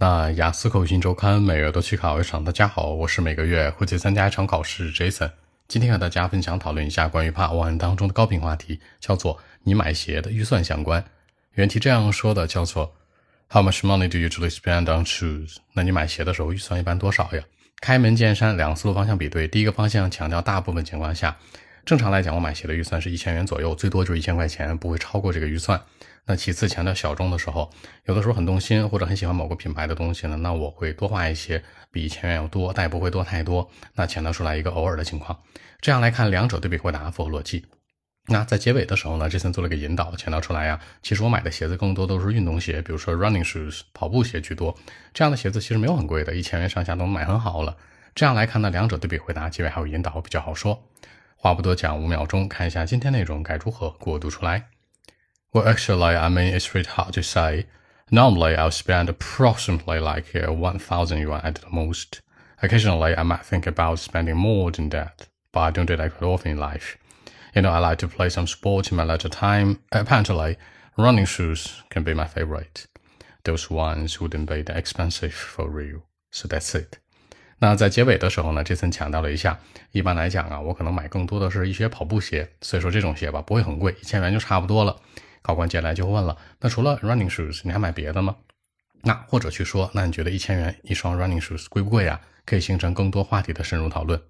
那雅思口语新周刊每月都去考一场。大家好，我是每个月会去参加一场考试 Jason。今天和大家分享讨论一下关于 Part One 当中的高频话题，叫做你买鞋的预算相关。原题这样说的，叫做 How much money do you usually spend on shoes？那你买鞋的时候预算一般多少呀？开门见山，两个思路方向比对。第一个方向强调大部分情况下，正常来讲，我买鞋的预算是一千元左右，最多就是一千块钱，不会超过这个预算。那其次强调小众的时候，有的时候很动心或者很喜欢某个品牌的东西呢，那我会多花一些，比一千元要多，但也不会多太多。那强调出来一个偶尔的情况，这样来看两者对比回答符合逻辑。那在结尾的时候呢，这森做了个引导，强调出来呀，其实我买的鞋子更多都是运动鞋，比如说 running shoes 跑步鞋居多。这样的鞋子其实没有很贵的，一千元上下都能买很好了。这样来看呢，两者对比回答，结尾还有引导比较好说。话不多讲，五秒钟看一下今天内容该如何过渡出来。Well, actually, I mean, it's pretty hard to say. Normally, I'll spend approximately like uh, 1,000 yuan at the most. Occasionally, I might think about spending more than that, but I don't do that quite often in life. You know, I like to play some sport in my leisure time. Apparently, running shoes can be my favorite. Those ones wouldn't be that expensive for real. So that's it. 那在结尾的时候呢，这森强调了一下，一般来讲啊，我可能买更多的是一些跑步鞋，所以说这种鞋吧不会很贵，一千元就差不多了。考官接下来就问了，那除了 running shoes，你还买别的吗？那或者去说，那你觉得一千元一双 running shoes 贵不贵啊？可以形成更多话题的深入讨论。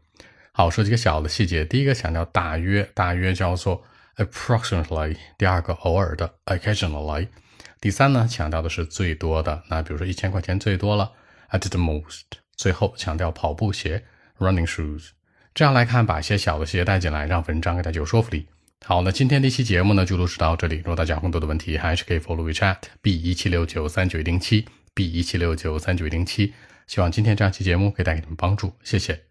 好，说几个小的细节。第一个强调大约，大约叫做 approximately。第二个偶尔的 occasionally。第三呢，强调的是最多的。那比如说一千块钱最多了 at the most。最后强调跑步鞋 running shoes。这样来看，把一些小的鞋带进来，让文章更加有说服力。好，那今天这期节目呢就录制到这里。如果大家有更多的问题，还是可以 follow WeChat b 一七六九三九一零七 b 一七六九三九一零七。希望今天这样期节目可以带给你们帮助，谢谢。